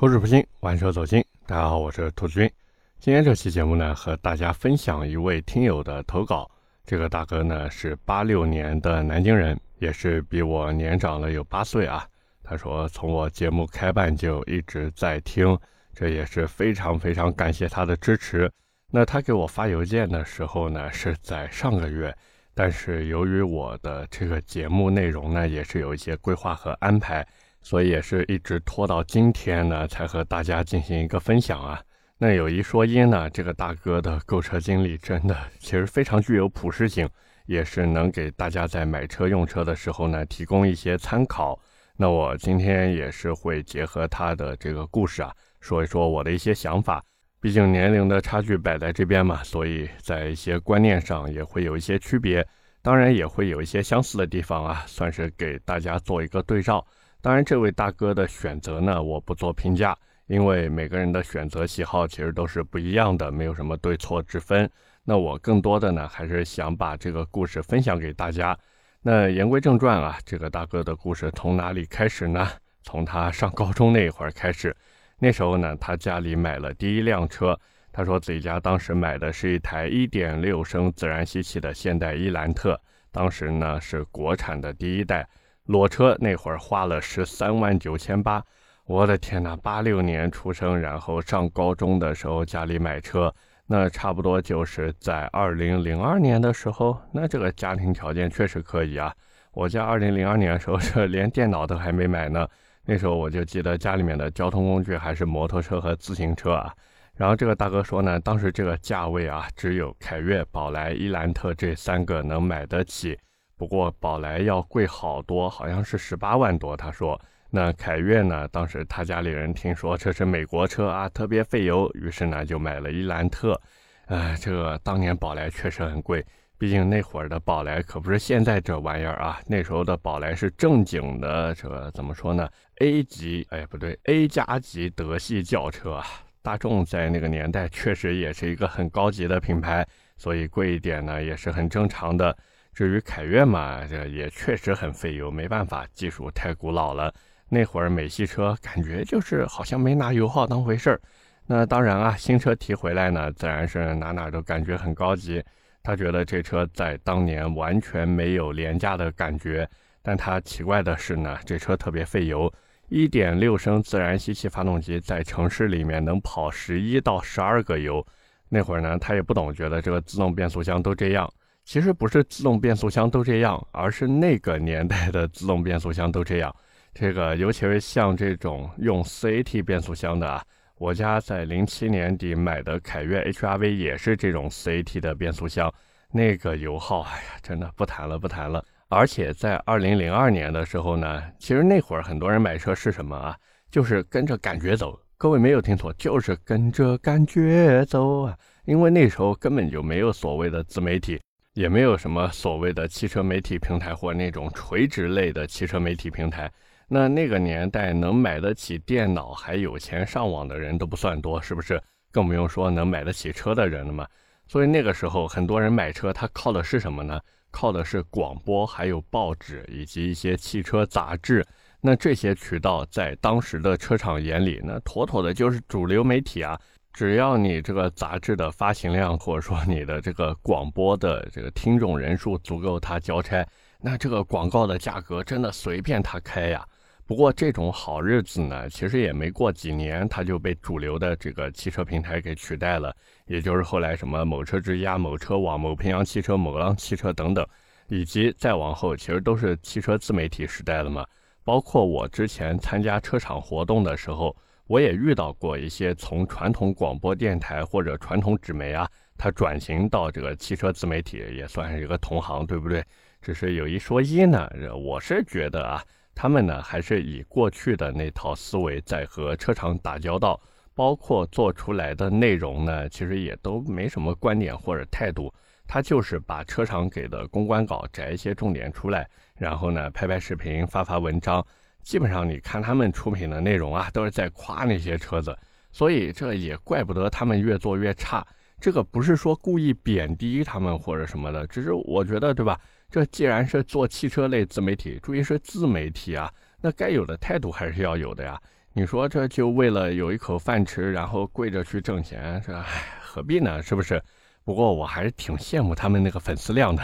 口齿不清，玩车走心。大家好，我是兔子君。今天这期节目呢，和大家分享一位听友的投稿。这个大哥呢是八六年的南京人，也是比我年长了有八岁啊。他说从我节目开办就一直在听，这也是非常非常感谢他的支持。那他给我发邮件的时候呢，是在上个月，但是由于我的这个节目内容呢，也是有一些规划和安排。所以也是一直拖到今天呢，才和大家进行一个分享啊。那有一说一呢，这个大哥的购车经历真的其实非常具有普适性，也是能给大家在买车用车的时候呢提供一些参考。那我今天也是会结合他的这个故事啊，说一说我的一些想法。毕竟年龄的差距摆在这边嘛，所以在一些观念上也会有一些区别，当然也会有一些相似的地方啊，算是给大家做一个对照。当然，这位大哥的选择呢，我不做评价，因为每个人的选择喜好其实都是不一样的，没有什么对错之分。那我更多的呢，还是想把这个故事分享给大家。那言归正传啊，这个大哥的故事从哪里开始呢？从他上高中那会儿开始。那时候呢，他家里买了第一辆车，他说自己家当时买的是一台1.6升自然吸气的现代伊兰特，当时呢是国产的第一代。裸车那会儿花了十三万九千八，我的天哪！八六年出生，然后上高中的时候家里买车，那差不多就是在二零零二年的时候，那这个家庭条件确实可以啊。我家二零零二年的时候 是连电脑都还没买呢，那时候我就记得家里面的交通工具还是摩托车和自行车啊。然后这个大哥说呢，当时这个价位啊，只有凯越、宝来、伊兰特这三个能买得起。不过宝来要贵好多，好像是十八万多。他说，那凯越呢？当时他家里人听说这是美国车啊，特别费油，于是呢就买了伊兰特。哎，这个当年宝来确实很贵，毕竟那会儿的宝来可不是现在这玩意儿啊。那时候的宝来是正经的，这个怎么说呢？A 级，哎，不对，A 加级德系轿车啊。大众在那个年代确实也是一个很高级的品牌，所以贵一点呢也是很正常的。至于凯越嘛，这也确实很费油，没办法，技术太古老了。那会儿美系车感觉就是好像没拿油耗当回事儿。那当然啊，新车提回来呢，自然是哪哪都感觉很高级。他觉得这车在当年完全没有廉价的感觉。但他奇怪的是呢，这车特别费油，1.6升自然吸气发动机在城市里面能跑十一到十二个油。那会儿呢，他也不懂，觉得这个自动变速箱都这样。其实不是自动变速箱都这样，而是那个年代的自动变速箱都这样。这个尤其是像这种用 CAT 变速箱的啊，我家在零七年底买的凯越 HRV 也是这种 CAT 的变速箱，那个油耗，哎呀，真的不谈了不谈了。而且在二零零二年的时候呢，其实那会儿很多人买车是什么啊？就是跟着感觉走。各位没有听错，就是跟着感觉走啊。因为那时候根本就没有所谓的自媒体。也没有什么所谓的汽车媒体平台或那种垂直类的汽车媒体平台。那那个年代能买得起电脑还有钱上网的人都不算多，是不是？更不用说能买得起车的人了嘛。所以那个时候很多人买车，他靠的是什么呢？靠的是广播、还有报纸以及一些汽车杂志。那这些渠道在当时的车厂眼里，那妥妥的就是主流媒体啊。只要你这个杂志的发行量，或者说你的这个广播的这个听众人数足够他交差，那这个广告的价格真的随便他开呀。不过这种好日子呢，其实也没过几年，它就被主流的这个汽车平台给取代了。也就是后来什么某车之家、某车网、某平阳汽车、某浪汽车等等，以及再往后，其实都是汽车自媒体时代了嘛。包括我之前参加车厂活动的时候。我也遇到过一些从传统广播电台或者传统纸媒啊，它转型到这个汽车自媒体，也算是一个同行，对不对？只是有一说一呢，我是觉得啊，他们呢还是以过去的那套思维在和车厂打交道，包括做出来的内容呢，其实也都没什么观点或者态度，他就是把车厂给的公关稿摘一些重点出来，然后呢拍拍视频发发文章。基本上你看他们出品的内容啊，都是在夸那些车子，所以这也怪不得他们越做越差。这个不是说故意贬低他们或者什么的，只是我觉得，对吧？这既然是做汽车类自媒体，注意是自媒体啊，那该有的态度还是要有的呀。你说这就为了有一口饭吃，然后跪着去挣钱，这何必呢？是不是？不过我还是挺羡慕他们那个粉丝量的，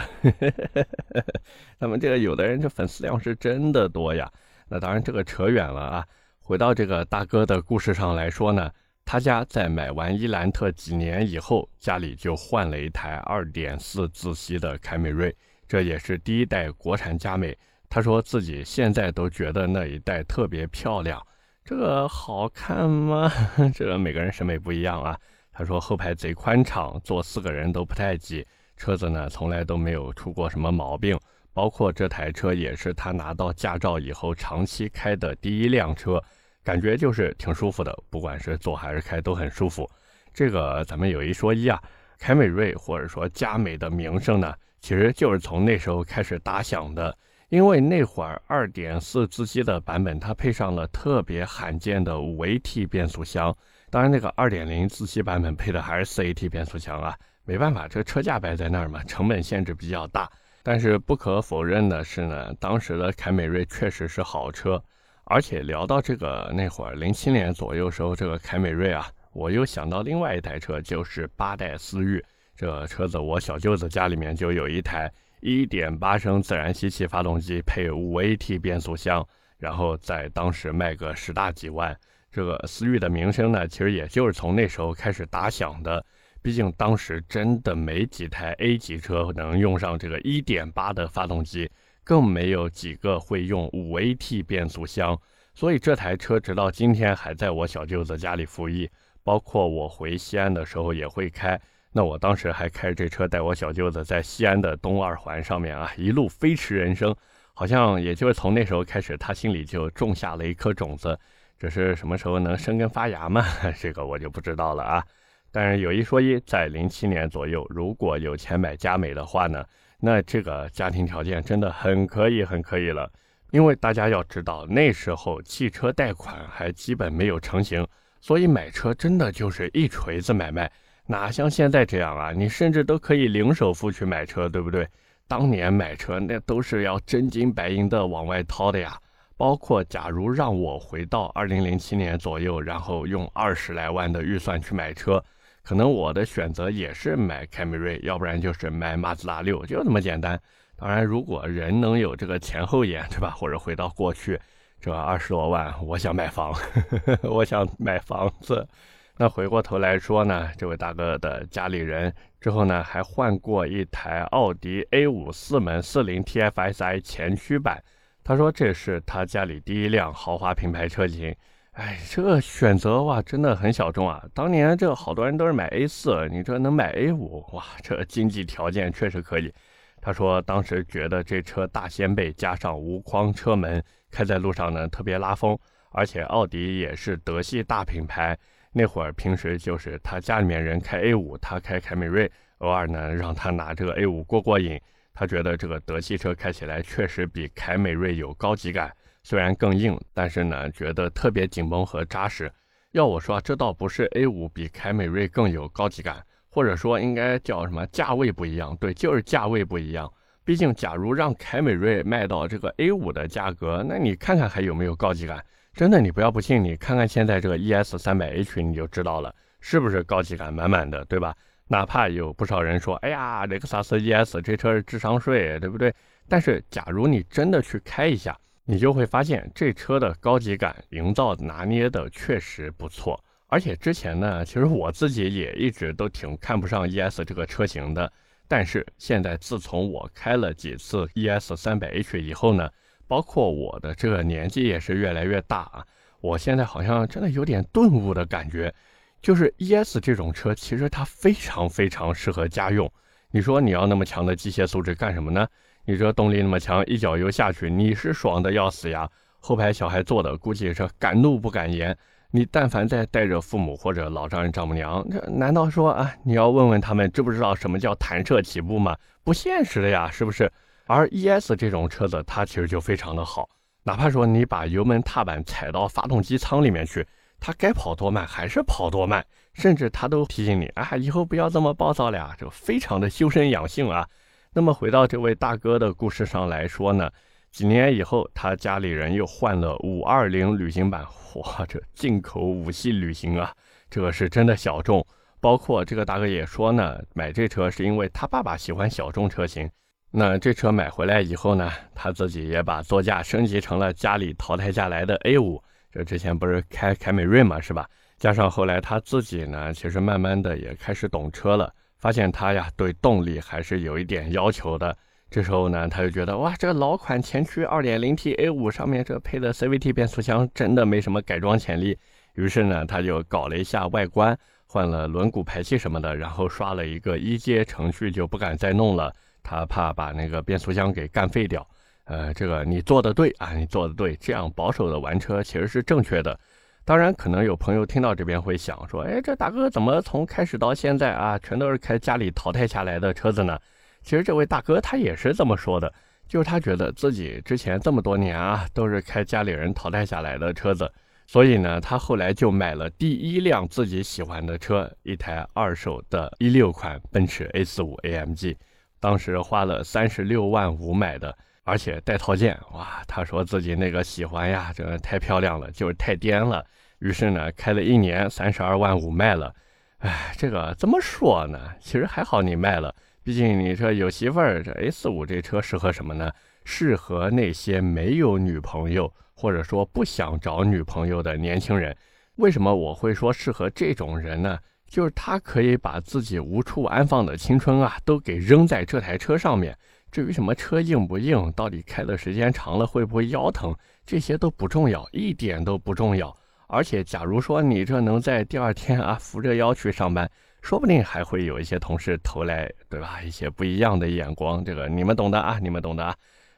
他们这个有的人这粉丝量是真的多呀。那当然这个扯远了啊，回到这个大哥的故事上来说呢，他家在买完伊兰特几年以后，家里就换了一台2.4自吸的凯美瑞，这也是第一代国产佳美。他说自己现在都觉得那一代特别漂亮，这个好看吗？这个每个人审美不一样啊。他说后排贼宽敞，坐四个人都不太挤，车子呢从来都没有出过什么毛病，包括这台车也是他拿到驾照以后长期开的第一辆车，感觉就是挺舒服的，不管是坐还是开都很舒服。这个咱们有一说一啊，凯美瑞或者说佳美的名声呢，其实就是从那时候开始打响的，因为那会儿二点四自吸的版本它配上了特别罕见的五 AT 变速箱。当然，那个二点零自吸版本配的还是四 AT 变速箱啊，没办法，这个车价摆在那儿嘛，成本限制比较大。但是不可否认的是呢，当时的凯美瑞确实是好车。而且聊到这个那会儿零七年左右时候，这个凯美瑞啊，我又想到另外一台车，就是八代思域。这车子我小舅子家里面就有一台一点八升自然吸气发动机配五 AT 变速箱，然后在当时卖个十大几万。这个思域的名声呢，其实也就是从那时候开始打响的。毕竟当时真的没几台 A 级车能用上这个1.8的发动机，更没有几个会用 5AT 变速箱。所以这台车直到今天还在我小舅子家里服役，包括我回西安的时候也会开。那我当时还开着这车带我小舅子在西安的东二环上面啊，一路飞驰人生。好像也就是从那时候开始，他心里就种下了一颗种子。这是什么时候能生根发芽吗？这个我就不知道了啊。但是有一说一，在零七年左右，如果有钱买佳美的话呢，那这个家庭条件真的很可以，很可以了。因为大家要知道，那时候汽车贷款还基本没有成型，所以买车真的就是一锤子买卖，哪像现在这样啊？你甚至都可以零首付去买车，对不对？当年买车那都是要真金白银的往外掏的呀。包括，假如让我回到二零零七年左右，然后用二十来万的预算去买车，可能我的选择也是买凯美瑞，要不然就是买马自达六，就这么简单。当然，如果人能有这个前后眼，对吧？或者回到过去，这二十多万，我想买房，我想买房子。那回过头来说呢，这位大哥的家里人之后呢，还换过一台奥迪 A 五四门四零 TFSI 前驱版。他说：“这是他家里第一辆豪华品牌车型，哎，这个选择哇，真的很小众啊。当年这好多人都是买 A 四，你这能买 A 五，哇，这经济条件确实可以。”他说：“当时觉得这车大掀背，加上无框车门，开在路上呢特别拉风。而且奥迪也是德系大品牌，那会儿平时就是他家里面人开 A 五，他开凯美瑞，偶尔呢让他拿这个 A 五过过瘾。”他觉得这个德系车开起来确实比凯美瑞有高级感，虽然更硬，但是呢，觉得特别紧绷和扎实。要我说，这倒不是 A5 比凯美瑞更有高级感，或者说应该叫什么价位不一样。对，就是价位不一样。毕竟，假如让凯美瑞卖到这个 A5 的价格，那你看看还有没有高级感？真的，你不要不信，你看看现在这个 ES 三百 H，你就知道了，是不是高级感满满的，对吧？哪怕有不少人说：“哎呀，雷克萨斯 ES 这车是智商税，对不对？”但是，假如你真的去开一下，你就会发现这车的高级感营造拿捏的确实不错。而且之前呢，其实我自己也一直都挺看不上 ES 这个车型的。但是现在，自从我开了几次 ES 三百 H 以后呢，包括我的这个年纪也是越来越大啊，我现在好像真的有点顿悟的感觉。就是 ES 这种车，其实它非常非常适合家用。你说你要那么强的机械素质干什么呢？你这动力那么强，一脚油下去，你是爽的要死呀。后排小孩坐的估计是敢怒不敢言。你但凡再带着父母或者老丈人丈母娘，这难道说啊，你要问问他们知不知道什么叫弹射起步吗？不现实的呀，是不是？而 ES 这种车子，它其实就非常的好，哪怕说你把油门踏板踩到发动机舱里面去。它该跑多慢还是跑多慢，甚至它都提醒你啊，以后不要这么暴躁了呀，这非常的修身养性啊。那么回到这位大哥的故事上来说呢，几年以后，他家里人又换了五二零旅行版，哇，这进口五系旅行啊，这个是真的小众。包括这个大哥也说呢，买这车是因为他爸爸喜欢小众车型。那这车买回来以后呢，他自己也把座驾升级成了家里淘汰下来的 A 五。这之前不是开凯美瑞嘛，是吧？加上后来他自己呢，其实慢慢的也开始懂车了，发现他呀对动力还是有一点要求的。这时候呢，他就觉得哇，这个老款前驱 2.0T A5 上面这配的 CVT 变速箱真的没什么改装潜力。于是呢，他就搞了一下外观，换了轮毂排气什么的，然后刷了一个一阶程序，就不敢再弄了。他怕把那个变速箱给干废掉。呃，这个你做的对啊，你做的对，这样保守的玩车其实是正确的。当然，可能有朋友听到这边会想说，哎，这大哥怎么从开始到现在啊，全都是开家里淘汰下来的车子呢？其实这位大哥他也是这么说的，就是他觉得自己之前这么多年啊，都是开家里人淘汰下来的车子，所以呢，他后来就买了第一辆自己喜欢的车，一台二手的一六款奔驰 A45 AMG，当时花了三十六万五买的，而且带套件。哇，他说自己那个喜欢呀，这个太漂亮了，就是太颠了。于是呢，开了一年，三十二万五卖了。哎，这个怎么说呢？其实还好你卖了。毕竟你这有媳妇儿，这 A 四五这车适合什么呢？适合那些没有女朋友或者说不想找女朋友的年轻人。为什么我会说适合这种人呢？就是他可以把自己无处安放的青春啊，都给扔在这台车上面。至于什么车硬不硬，到底开的时间长了会不会腰疼，这些都不重要，一点都不重要。而且，假如说你这能在第二天啊扶着腰去上班。说不定还会有一些同事投来，对吧？一些不一样的眼光，这个你们懂的啊，你们懂的啊。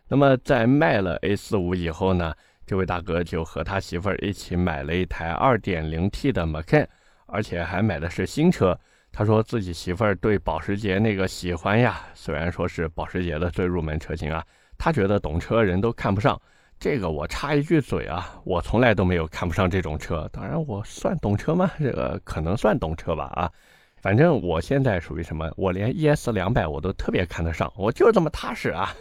那么在卖了 A 四五以后呢，这位大哥就和他媳妇儿一起买了一台 2.0T 的 Macan，而且还买的是新车。他说自己媳妇儿对保时捷那个喜欢呀，虽然说是保时捷的最入门车型啊，他觉得懂车人都看不上。这个我插一句嘴啊，我从来都没有看不上这种车。当然，我算懂车吗？这个可能算懂车吧啊。反正我现在属于什么？我连 ES 两百我都特别看得上，我就是这么踏实啊。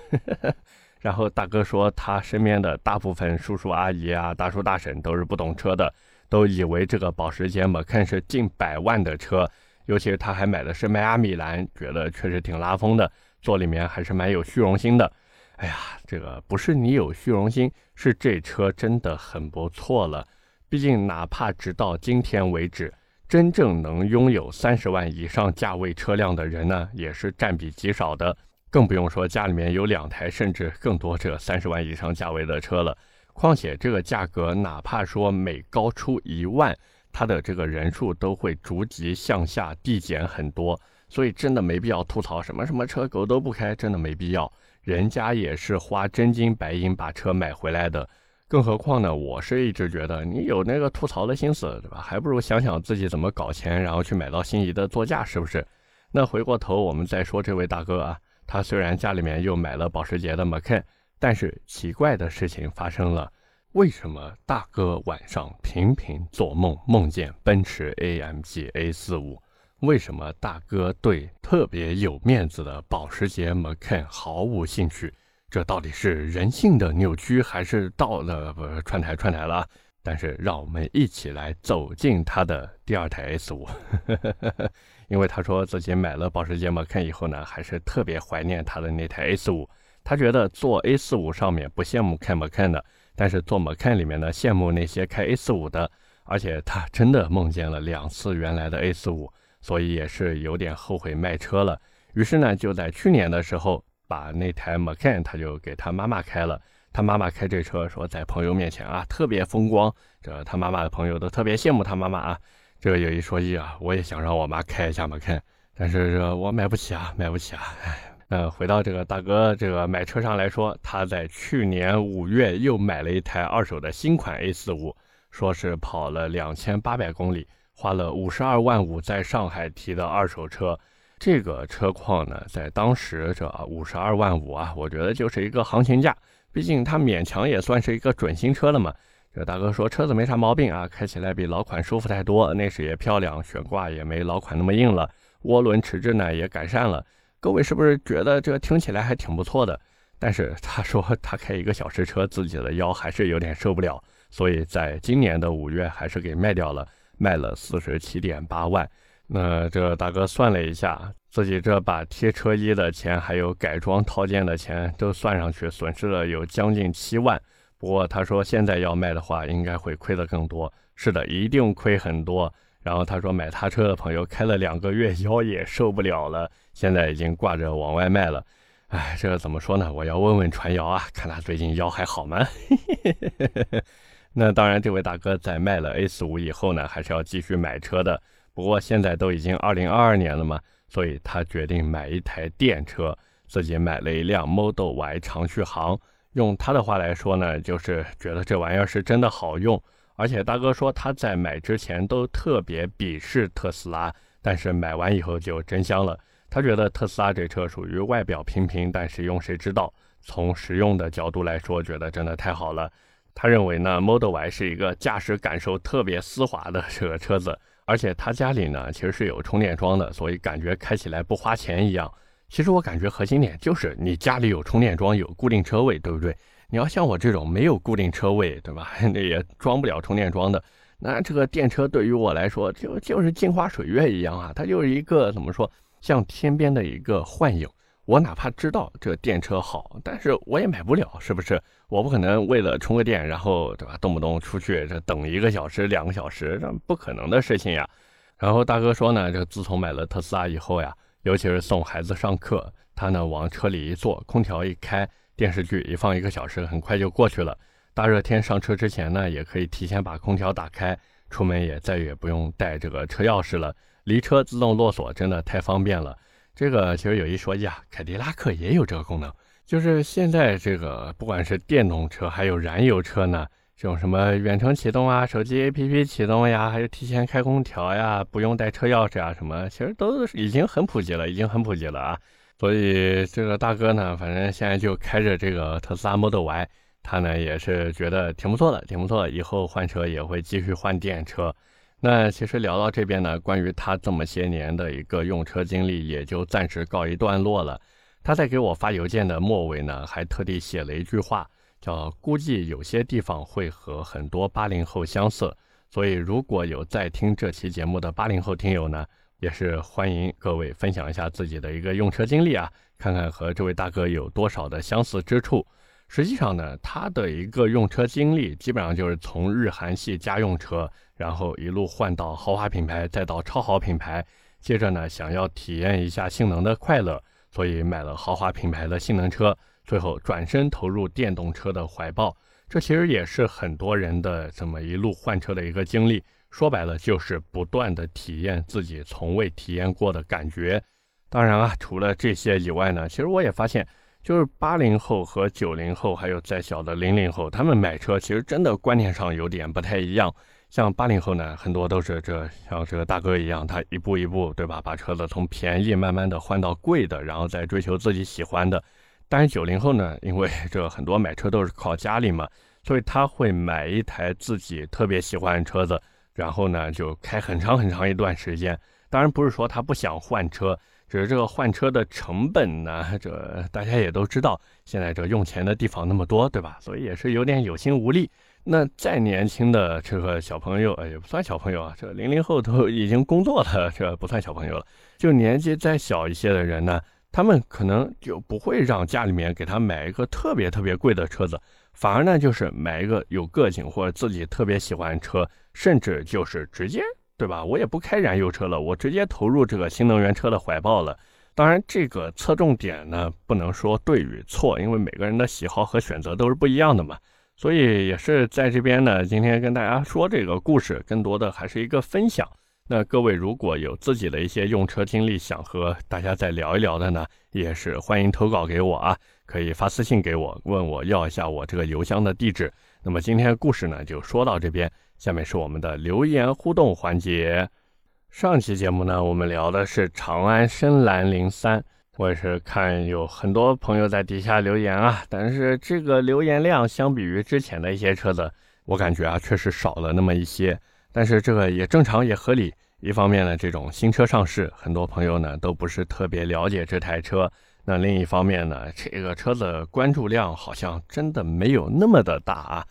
然后大哥说，他身边的大部分叔叔阿姨啊、大叔大婶都是不懂车的，都以为这个保时捷 Macan 是近百万的车，尤其是他还买的是迈阿密蓝，觉得确实挺拉风的，坐里面还是蛮有虚荣心的。哎呀，这个不是你有虚荣心，是这车真的很不错了。毕竟哪怕直到今天为止。真正能拥有三十万以上价位车辆的人呢，也是占比极少的，更不用说家里面有两台甚至更多这三十万以上价位的车了。况且这个价格，哪怕说每高出一万，它的这个人数都会逐级向下递减很多，所以真的没必要吐槽什么什么车狗都不开，真的没必要。人家也是花真金白银把车买回来的。更何况呢？我是一直觉得你有那个吐槽的心思，对吧？还不如想想自己怎么搞钱，然后去买到心仪的座驾，是不是？那回过头我们再说这位大哥啊，他虽然家里面又买了保时捷的 Macan，但是奇怪的事情发生了。为什么大哥晚上频频做梦，梦见奔驰 AMG A45？为什么大哥对特别有面子的保时捷 Macan 毫无兴趣？这到底是人性的扭曲，还是到了不串台串台了？但是让我们一起来走进他的第二台 S 五，因为他说自己买了保时捷 Macan 以后呢，还是特别怀念他的那台 S 五。他觉得坐 A 四五上面不羡慕开 Macan 的，但是做 Macan 里面呢羡慕那些开 A 四五的。而且他真的梦见了两次原来的 A 四五，所以也是有点后悔卖车了。于是呢，就在去年的时候。把那台 Macan 他就给他妈妈开了，他妈妈开这车说在朋友面前啊特别风光，这他妈妈的朋友都特别羡慕他妈妈啊。这有一说一啊，我也想让我妈开一下 Macan，但是这我买不起啊，买不起啊。哎，呃回到这个大哥这个买车上来说，他在去年五月又买了一台二手的新款 A45，说是跑了两千八百公里，花了五十二万五在上海提的二手车。这个车况呢，在当时这五十二万五啊，我觉得就是一个行情价。毕竟它勉强也算是一个准新车了嘛。这大哥说车子没啥毛病啊，开起来比老款舒服太多，内饰也漂亮，悬挂也没老款那么硬了，涡轮迟滞呢也改善了。各位是不是觉得这听起来还挺不错的？但是他说他开一个小时车，自己的腰还是有点受不了，所以在今年的五月还是给卖掉了，卖了四十七点八万。那这大哥算了一下，自己这把贴车衣的钱，还有改装套件的钱都算上去，损失了有将近七万。不过他说现在要卖的话，应该会亏得更多。是的，一定亏很多。然后他说买他车的朋友开了两个月，腰也受不了了，现在已经挂着往外卖了。哎，这个怎么说呢？我要问问传谣啊，看他最近腰还好吗？那当然，这位大哥在卖了 A 四五以后呢，还是要继续买车的。不过现在都已经二零二二年了嘛，所以他决定买一台电车，自己买了一辆 Model Y 长续航。用他的话来说呢，就是觉得这玩意儿是真的好用。而且大哥说他在买之前都特别鄙视特斯拉，但是买完以后就真香了。他觉得特斯拉这车属于外表平平，但实用谁知道？从实用的角度来说，觉得真的太好了。他认为呢，Model Y 是一个驾驶感受特别丝滑的这个车子。而且他家里呢，其实是有充电桩的，所以感觉开起来不花钱一样。其实我感觉核心点就是你家里有充电桩，有固定车位，对不对？你要像我这种没有固定车位，对吧？那也装不了充电桩的，那这个电车对于我来说就就是镜花水月一样啊，它就是一个怎么说，像天边的一个幻影。我哪怕知道这电车好，但是我也买不了，是不是？我不可能为了充个电，然后对吧，动不动出去这等一个小时、两个小时，这不可能的事情呀。然后大哥说呢，这自从买了特斯拉以后呀，尤其是送孩子上课，他呢往车里一坐，空调一开，电视剧一放一个小时，很快就过去了。大热天上车之前呢，也可以提前把空调打开，出门也再也不用带这个车钥匙了，离车自动落锁，真的太方便了。这个其实有一说一啊，凯迪拉克也有这个功能，就是现在这个不管是电动车还有燃油车呢，这种什么远程启动啊、手机 APP 启动呀，还有提前开空调呀，不用带车钥匙啊，什么其实都已经很普及了，已经很普及了啊。所以这个大哥呢，反正现在就开着这个特斯拉 Model Y，他呢也是觉得挺不错的，挺不错的，以后换车也会继续换电车。那其实聊到这边呢，关于他这么些年的一个用车经历，也就暂时告一段落了。他在给我发邮件的末尾呢，还特地写了一句话，叫“估计有些地方会和很多八零后相似”。所以如果有在听这期节目的八零后听友呢，也是欢迎各位分享一下自己的一个用车经历啊，看看和这位大哥有多少的相似之处。实际上呢，他的一个用车经历基本上就是从日韩系家用车。然后一路换到豪华品牌，再到超豪品牌，接着呢，想要体验一下性能的快乐，所以买了豪华品牌的性能车，最后转身投入电动车的怀抱。这其实也是很多人的这么一路换车的一个经历。说白了，就是不断的体验自己从未体验过的感觉。当然啊，除了这些以外呢，其实我也发现，就是八零后和九零后，还有再小的零零后，他们买车其实真的观念上有点不太一样。像八零后呢，很多都是这像这个大哥一样，他一步一步，对吧？把车子从便宜慢慢的换到贵的，然后再追求自己喜欢的。但是九零后呢，因为这很多买车都是靠家里嘛，所以他会买一台自己特别喜欢的车子，然后呢就开很长很长一段时间。当然不是说他不想换车，只是这个换车的成本呢，这大家也都知道，现在这用钱的地方那么多，对吧？所以也是有点有心无力。那再年轻的这个小朋友，哎，也不算小朋友啊，这零零后都已经工作了，这不算小朋友了。就年纪再小一些的人呢，他们可能就不会让家里面给他买一个特别特别贵的车子，反而呢就是买一个有个性或者自己特别喜欢车，甚至就是直接，对吧？我也不开燃油车了，我直接投入这个新能源车的怀抱了。当然，这个侧重点呢，不能说对与错，因为每个人的喜好和选择都是不一样的嘛。所以也是在这边呢，今天跟大家说这个故事，更多的还是一个分享。那各位如果有自己的一些用车经历，想和大家再聊一聊的呢，也是欢迎投稿给我啊，可以发私信给我，问我要一下我这个邮箱的地址。那么今天故事呢就说到这边，下面是我们的留言互动环节。上期节目呢，我们聊的是长安深蓝零三。我也是看有很多朋友在底下留言啊，但是这个留言量相比于之前的一些车子，我感觉啊确实少了那么一些。但是这个也正常也合理。一方面呢，这种新车上市，很多朋友呢都不是特别了解这台车。那另一方面呢，这个车子关注量好像真的没有那么的大啊。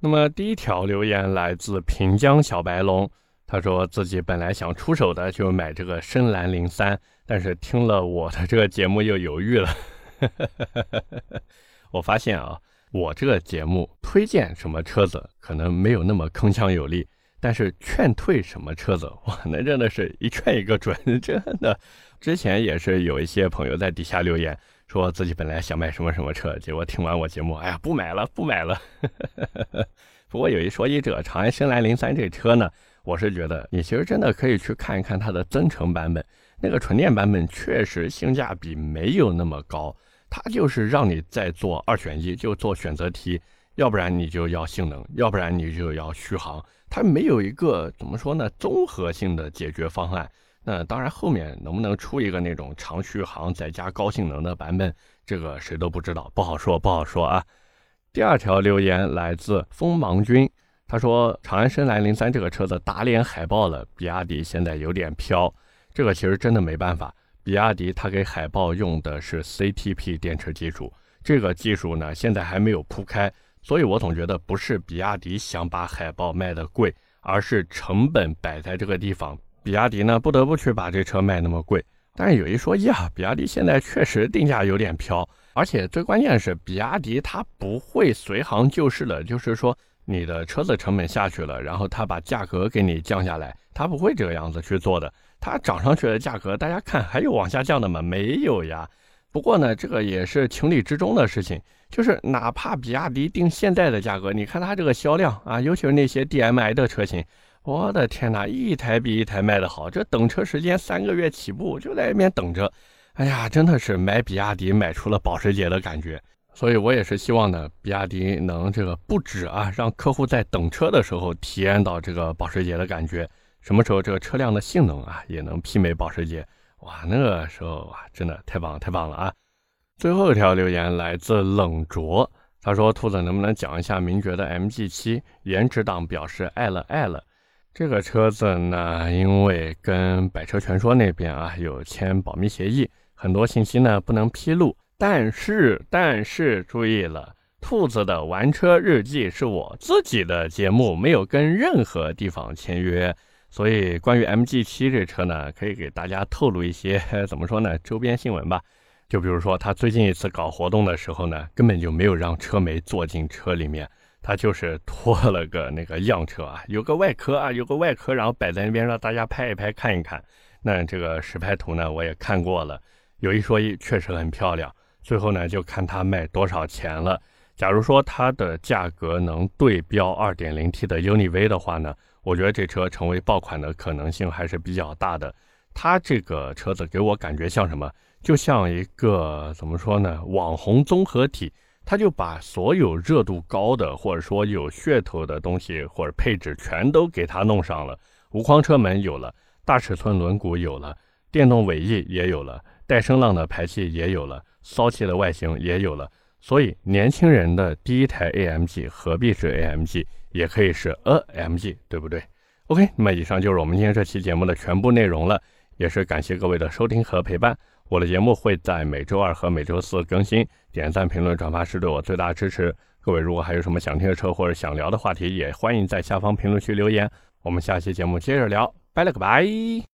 那么第一条留言来自平江小白龙，他说自己本来想出手的就买这个深蓝零三，但是听了我的这个节目又犹豫了。我发现啊，我这个节目推荐什么车子可能没有那么铿锵有力，但是劝退什么车子，哇，那真的是一劝一个准，真的。之前也是有一些朋友在底下留言，说自己本来想买什么什么车，结果听完我节目，哎呀，不买了，不买了。不过有一说一，这长安深蓝零三这车呢，我是觉得你其实真的可以去看一看它的增程版本，那个纯电版本确实性价比没有那么高，它就是让你在做二选一，就做选择题，要不然你就要性能，要不然你就要续航，它没有一个怎么说呢，综合性的解决方案。那当然，后面能不能出一个那种长续航再加高性能的版本，这个谁都不知道，不好说，不好说啊。第二条留言来自锋芒君，他说长安深蓝零三这个车子打脸海豹了，比亚迪现在有点飘。这个其实真的没办法，比亚迪它给海豹用的是 CTP 电池技术，这个技术呢现在还没有铺开，所以我总觉得不是比亚迪想把海豹卖的贵，而是成本摆在这个地方。比亚迪呢，不得不去把这车卖那么贵。但是有一说一啊，比亚迪现在确实定价有点飘，而且最关键是，比亚迪它不会随行就市的，就是说你的车子成本下去了，然后它把价格给你降下来，它不会这个样子去做的。它涨上去的价格，大家看还有往下降的吗？没有呀。不过呢，这个也是情理之中的事情，就是哪怕比亚迪定现在的价格，你看它这个销量啊，尤其是那些 DMI 的车型。我的天哪，一台比一台卖的好，这等车时间三个月起步，就在那边等着。哎呀，真的是买比亚迪买出了保时捷的感觉。所以我也是希望呢，比亚迪能这个不止啊，让客户在等车的时候体验到这个保时捷的感觉。什么时候这个车辆的性能啊也能媲美保时捷？哇，那个时候哇，真的太棒，太棒了啊！最后一条留言来自冷卓，他说：“兔子能不能讲一下名爵的 MG7？颜值党表示爱了爱了。”这个车子呢，因为跟百车全说那边啊有签保密协议，很多信息呢不能披露。但是，但是注意了，兔子的玩车日记是我自己的节目，没有跟任何地方签约。所以，关于 MG7 这车呢，可以给大家透露一些 怎么说呢，周边新闻吧。就比如说，他最近一次搞活动的时候呢，根本就没有让车媒坐进车里面。他就是拖了个那个样车啊，有个外壳啊，有个外壳，然后摆在那边让大家拍一拍看一看。那这个实拍图呢，我也看过了，有一说一，确实很漂亮。最后呢，就看它卖多少钱了。假如说它的价格能对标 2.0T 的 UNI-V 的话呢，我觉得这车成为爆款的可能性还是比较大的。它这个车子给我感觉像什么？就像一个怎么说呢？网红综合体。它就把所有热度高的或者说有噱头的东西或者配置全都给它弄上了。无框车门有了，大尺寸轮毂有了，电动尾翼也有了，带声浪的排气也有了，骚气的外形也有了。所以年轻人的第一台 AMG 何必是 AMG，也可以是 AMG，对不对？OK，那么以上就是我们今天这期节目的全部内容了，也是感谢各位的收听和陪伴。我的节目会在每周二和每周四更新，点赞、评论、转发是对我最大的支持。各位如果还有什么想听的车或者想聊的话题，也欢迎在下方评论区留言。我们下期节目接着聊，拜了个拜。